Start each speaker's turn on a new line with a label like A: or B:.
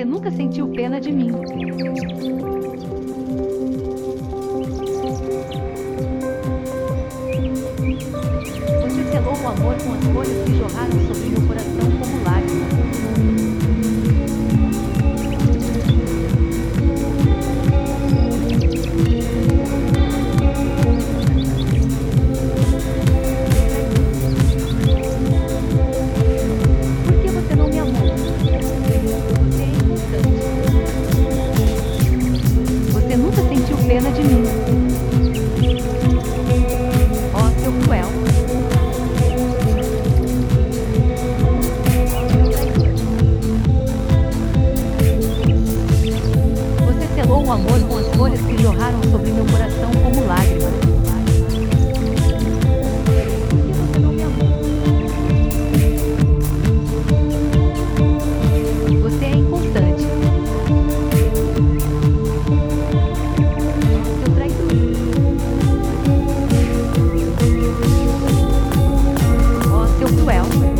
A: Você nunca sentiu pena de mim. Você selou o amor com as folhas que jorraram sobre meu coração Chegou o amor com as folhas que jorraram sobre meu coração como lágrimas. Você é inconstante. Seu traidor. Oh, seu cruel.